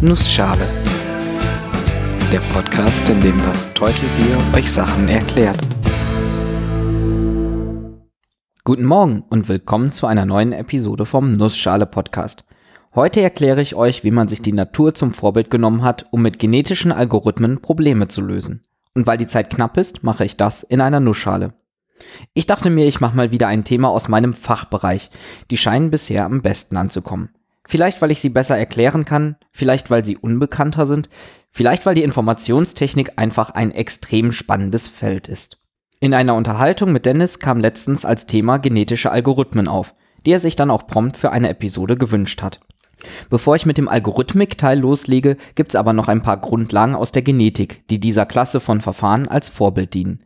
Nussschale. Der Podcast, in dem das Teutelbier euch Sachen erklärt. Guten Morgen und willkommen zu einer neuen Episode vom Nussschale Podcast. Heute erkläre ich euch, wie man sich die Natur zum Vorbild genommen hat, um mit genetischen Algorithmen Probleme zu lösen. Und weil die Zeit knapp ist, mache ich das in einer Nussschale. Ich dachte mir, ich mache mal wieder ein Thema aus meinem Fachbereich. Die scheinen bisher am besten anzukommen. Vielleicht, weil ich sie besser erklären kann, vielleicht, weil sie unbekannter sind, vielleicht, weil die Informationstechnik einfach ein extrem spannendes Feld ist. In einer Unterhaltung mit Dennis kam letztens als Thema genetische Algorithmen auf, die er sich dann auch prompt für eine Episode gewünscht hat. Bevor ich mit dem Algorithmik-Teil loslege, gibt's aber noch ein paar Grundlagen aus der Genetik, die dieser Klasse von Verfahren als Vorbild dienen.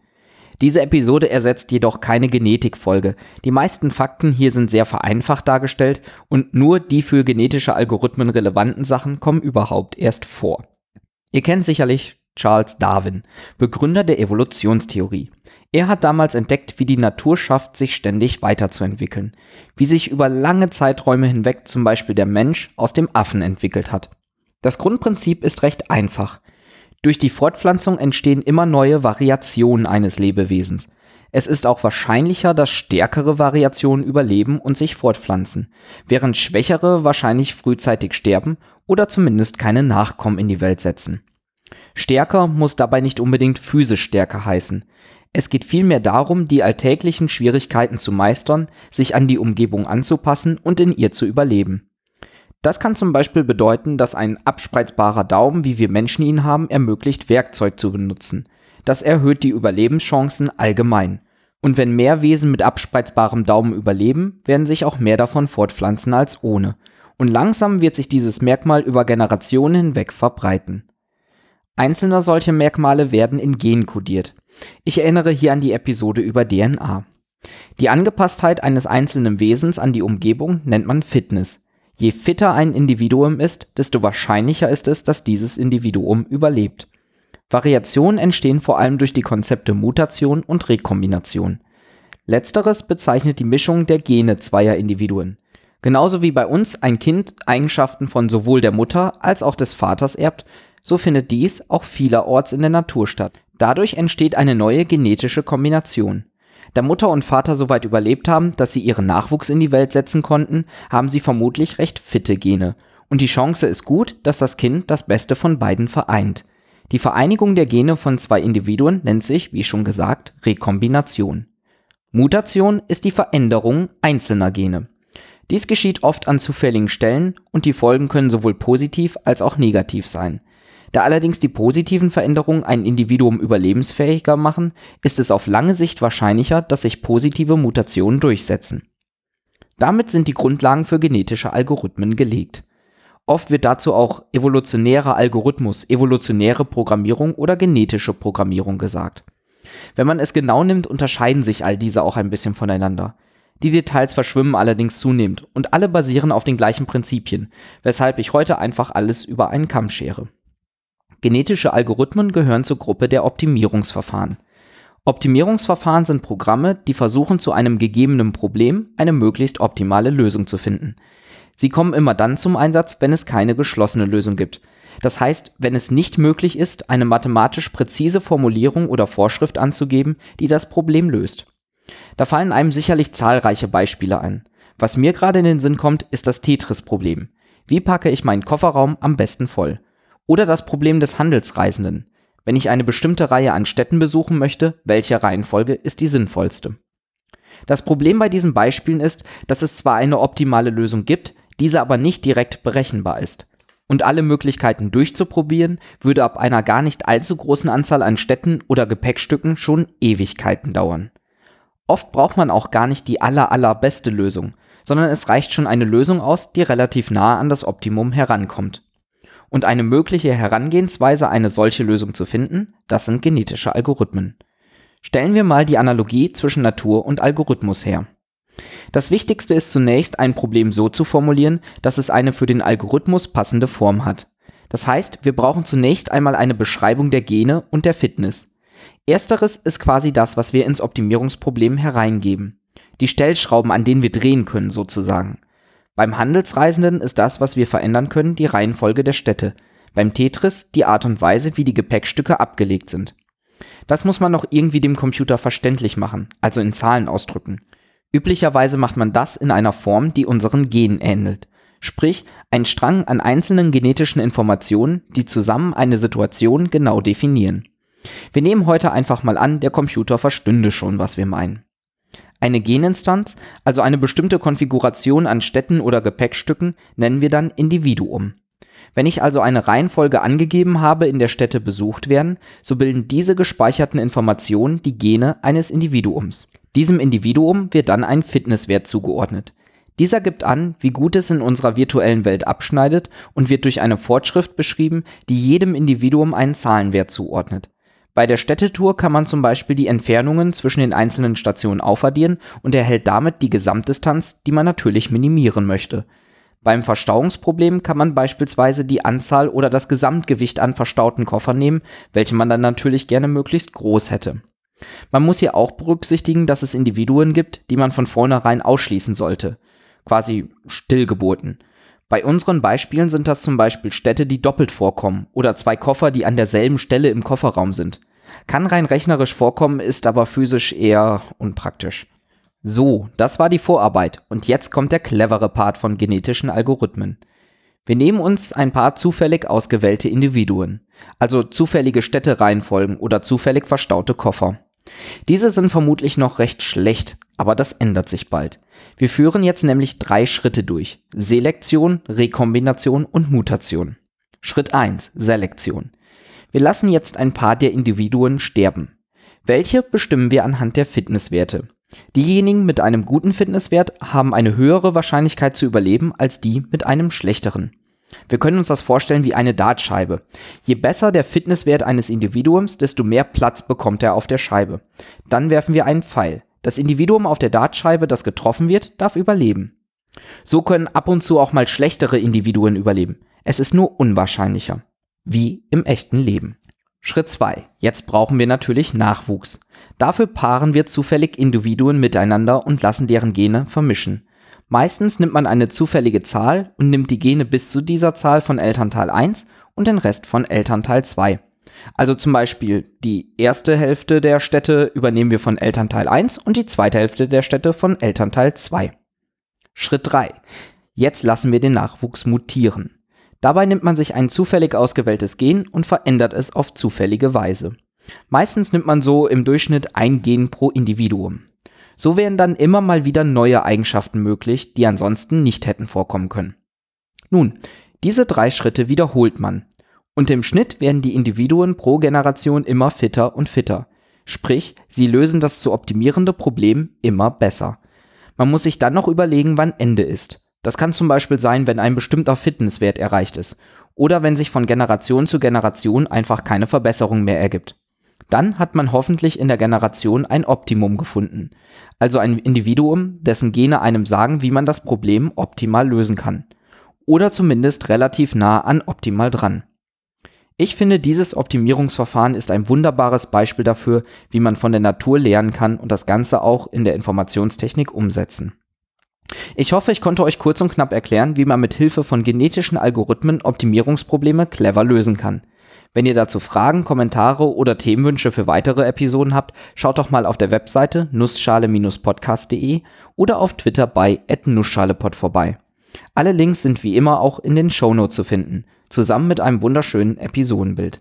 Diese Episode ersetzt jedoch keine Genetikfolge. Die meisten Fakten hier sind sehr vereinfacht dargestellt und nur die für genetische Algorithmen relevanten Sachen kommen überhaupt erst vor. Ihr kennt sicherlich Charles Darwin, Begründer der Evolutionstheorie. Er hat damals entdeckt, wie die Natur schafft, sich ständig weiterzuentwickeln, wie sich über lange Zeiträume hinweg zum Beispiel der Mensch aus dem Affen entwickelt hat. Das Grundprinzip ist recht einfach. Durch die Fortpflanzung entstehen immer neue Variationen eines Lebewesens. Es ist auch wahrscheinlicher, dass stärkere Variationen überleben und sich fortpflanzen, während schwächere wahrscheinlich frühzeitig sterben oder zumindest keine Nachkommen in die Welt setzen. Stärker muss dabei nicht unbedingt physisch stärker heißen. Es geht vielmehr darum, die alltäglichen Schwierigkeiten zu meistern, sich an die Umgebung anzupassen und in ihr zu überleben. Das kann zum Beispiel bedeuten, dass ein abspreizbarer Daumen, wie wir Menschen ihn haben, ermöglicht, Werkzeug zu benutzen. Das erhöht die Überlebenschancen allgemein. Und wenn mehr Wesen mit abspreizbarem Daumen überleben, werden sich auch mehr davon fortpflanzen als ohne. Und langsam wird sich dieses Merkmal über Generationen hinweg verbreiten. Einzelne solche Merkmale werden in Gen kodiert. Ich erinnere hier an die Episode über DNA. Die Angepasstheit eines einzelnen Wesens an die Umgebung nennt man Fitness. Je fitter ein Individuum ist, desto wahrscheinlicher ist es, dass dieses Individuum überlebt. Variationen entstehen vor allem durch die Konzepte Mutation und Rekombination. Letzteres bezeichnet die Mischung der Gene zweier Individuen. Genauso wie bei uns ein Kind Eigenschaften von sowohl der Mutter als auch des Vaters erbt, so findet dies auch vielerorts in der Natur statt. Dadurch entsteht eine neue genetische Kombination. Da Mutter und Vater soweit überlebt haben, dass sie ihren Nachwuchs in die Welt setzen konnten, haben sie vermutlich recht fitte Gene. Und die Chance ist gut, dass das Kind das Beste von beiden vereint. Die Vereinigung der Gene von zwei Individuen nennt sich, wie schon gesagt, Rekombination. Mutation ist die Veränderung einzelner Gene. Dies geschieht oft an zufälligen Stellen und die Folgen können sowohl positiv als auch negativ sein. Da allerdings die positiven Veränderungen ein Individuum überlebensfähiger machen, ist es auf lange Sicht wahrscheinlicher, dass sich positive Mutationen durchsetzen. Damit sind die Grundlagen für genetische Algorithmen gelegt. Oft wird dazu auch evolutionärer Algorithmus, evolutionäre Programmierung oder genetische Programmierung gesagt. Wenn man es genau nimmt, unterscheiden sich all diese auch ein bisschen voneinander. Die Details verschwimmen allerdings zunehmend und alle basieren auf den gleichen Prinzipien, weshalb ich heute einfach alles über einen Kamm schere. Genetische Algorithmen gehören zur Gruppe der Optimierungsverfahren. Optimierungsverfahren sind Programme, die versuchen, zu einem gegebenen Problem eine möglichst optimale Lösung zu finden. Sie kommen immer dann zum Einsatz, wenn es keine geschlossene Lösung gibt. Das heißt, wenn es nicht möglich ist, eine mathematisch präzise Formulierung oder Vorschrift anzugeben, die das Problem löst. Da fallen einem sicherlich zahlreiche Beispiele ein. Was mir gerade in den Sinn kommt, ist das Tetris-Problem. Wie packe ich meinen Kofferraum am besten voll? Oder das Problem des Handelsreisenden. Wenn ich eine bestimmte Reihe an Städten besuchen möchte, welche Reihenfolge ist die sinnvollste? Das Problem bei diesen Beispielen ist, dass es zwar eine optimale Lösung gibt, diese aber nicht direkt berechenbar ist. Und alle Möglichkeiten durchzuprobieren, würde ab einer gar nicht allzu großen Anzahl an Städten oder Gepäckstücken schon Ewigkeiten dauern. Oft braucht man auch gar nicht die aller allerbeste Lösung, sondern es reicht schon eine Lösung aus, die relativ nah an das Optimum herankommt. Und eine mögliche Herangehensweise, eine solche Lösung zu finden, das sind genetische Algorithmen. Stellen wir mal die Analogie zwischen Natur und Algorithmus her. Das Wichtigste ist zunächst, ein Problem so zu formulieren, dass es eine für den Algorithmus passende Form hat. Das heißt, wir brauchen zunächst einmal eine Beschreibung der Gene und der Fitness. Ersteres ist quasi das, was wir ins Optimierungsproblem hereingeben. Die Stellschrauben, an denen wir drehen können, sozusagen. Beim Handelsreisenden ist das, was wir verändern können, die Reihenfolge der Städte. Beim Tetris die Art und Weise, wie die Gepäckstücke abgelegt sind. Das muss man noch irgendwie dem Computer verständlich machen, also in Zahlen ausdrücken. Üblicherweise macht man das in einer Form, die unseren Genen ähnelt. Sprich, ein Strang an einzelnen genetischen Informationen, die zusammen eine Situation genau definieren. Wir nehmen heute einfach mal an, der Computer verstünde schon, was wir meinen. Eine Geninstanz, also eine bestimmte Konfiguration an Städten oder Gepäckstücken, nennen wir dann Individuum. Wenn ich also eine Reihenfolge angegeben habe, in der Städte besucht werden, so bilden diese gespeicherten Informationen die Gene eines Individuums. Diesem Individuum wird dann ein Fitnesswert zugeordnet. Dieser gibt an, wie gut es in unserer virtuellen Welt abschneidet und wird durch eine Fortschrift beschrieben, die jedem Individuum einen Zahlenwert zuordnet. Bei der Städtetour kann man zum Beispiel die Entfernungen zwischen den einzelnen Stationen aufaddieren und erhält damit die Gesamtdistanz, die man natürlich minimieren möchte. Beim Verstauungsproblem kann man beispielsweise die Anzahl oder das Gesamtgewicht an verstauten Koffern nehmen, welche man dann natürlich gerne möglichst groß hätte. Man muss hier auch berücksichtigen, dass es Individuen gibt, die man von vornherein ausschließen sollte. Quasi Stillgeburten. Bei unseren Beispielen sind das zum Beispiel Städte, die doppelt vorkommen oder zwei Koffer, die an derselben Stelle im Kofferraum sind. Kann rein rechnerisch vorkommen, ist aber physisch eher unpraktisch. So, das war die Vorarbeit und jetzt kommt der clevere Part von genetischen Algorithmen. Wir nehmen uns ein paar zufällig ausgewählte Individuen, also zufällige Städtereihenfolgen oder zufällig verstaute Koffer. Diese sind vermutlich noch recht schlecht, aber das ändert sich bald. Wir führen jetzt nämlich drei Schritte durch. Selektion, Rekombination und Mutation. Schritt 1. Selektion. Wir lassen jetzt ein paar der Individuen sterben. Welche bestimmen wir anhand der Fitnesswerte. Diejenigen mit einem guten Fitnesswert haben eine höhere Wahrscheinlichkeit zu überleben als die mit einem schlechteren. Wir können uns das vorstellen wie eine Dartscheibe. Je besser der Fitnesswert eines Individuums, desto mehr Platz bekommt er auf der Scheibe. Dann werfen wir einen Pfeil. Das Individuum auf der Dartscheibe, das getroffen wird, darf überleben. So können ab und zu auch mal schlechtere Individuen überleben. Es ist nur unwahrscheinlicher. Wie im echten Leben. Schritt 2. Jetzt brauchen wir natürlich Nachwuchs. Dafür paaren wir zufällig Individuen miteinander und lassen deren Gene vermischen. Meistens nimmt man eine zufällige Zahl und nimmt die Gene bis zu dieser Zahl von Elternteil 1 und den Rest von Elternteil 2. Also zum Beispiel die erste Hälfte der Städte übernehmen wir von Elternteil 1 und die zweite Hälfte der Städte von Elternteil 2. Schritt 3. Jetzt lassen wir den Nachwuchs mutieren. Dabei nimmt man sich ein zufällig ausgewähltes Gen und verändert es auf zufällige Weise. Meistens nimmt man so im Durchschnitt ein Gen pro Individuum. So wären dann immer mal wieder neue Eigenschaften möglich, die ansonsten nicht hätten vorkommen können. Nun, diese drei Schritte wiederholt man. Und im Schnitt werden die Individuen pro Generation immer fitter und fitter. Sprich, sie lösen das zu optimierende Problem immer besser. Man muss sich dann noch überlegen, wann Ende ist. Das kann zum Beispiel sein, wenn ein bestimmter Fitnesswert erreicht ist. Oder wenn sich von Generation zu Generation einfach keine Verbesserung mehr ergibt. Dann hat man hoffentlich in der Generation ein Optimum gefunden, also ein Individuum, dessen Gene einem sagen, wie man das Problem optimal lösen kann. Oder zumindest relativ nah an optimal dran. Ich finde, dieses Optimierungsverfahren ist ein wunderbares Beispiel dafür, wie man von der Natur lernen kann und das Ganze auch in der Informationstechnik umsetzen. Ich hoffe, ich konnte euch kurz und knapp erklären, wie man mit Hilfe von genetischen Algorithmen Optimierungsprobleme clever lösen kann. Wenn ihr dazu Fragen, Kommentare oder Themenwünsche für weitere Episoden habt, schaut doch mal auf der Webseite nussschale-podcast.de oder auf Twitter bei @nussschalepod vorbei. Alle Links sind wie immer auch in den Shownotes zu finden, zusammen mit einem wunderschönen Episodenbild.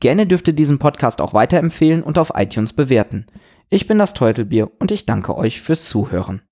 Gerne dürft ihr diesen Podcast auch weiterempfehlen und auf iTunes bewerten. Ich bin das Teutelbier und ich danke euch fürs Zuhören.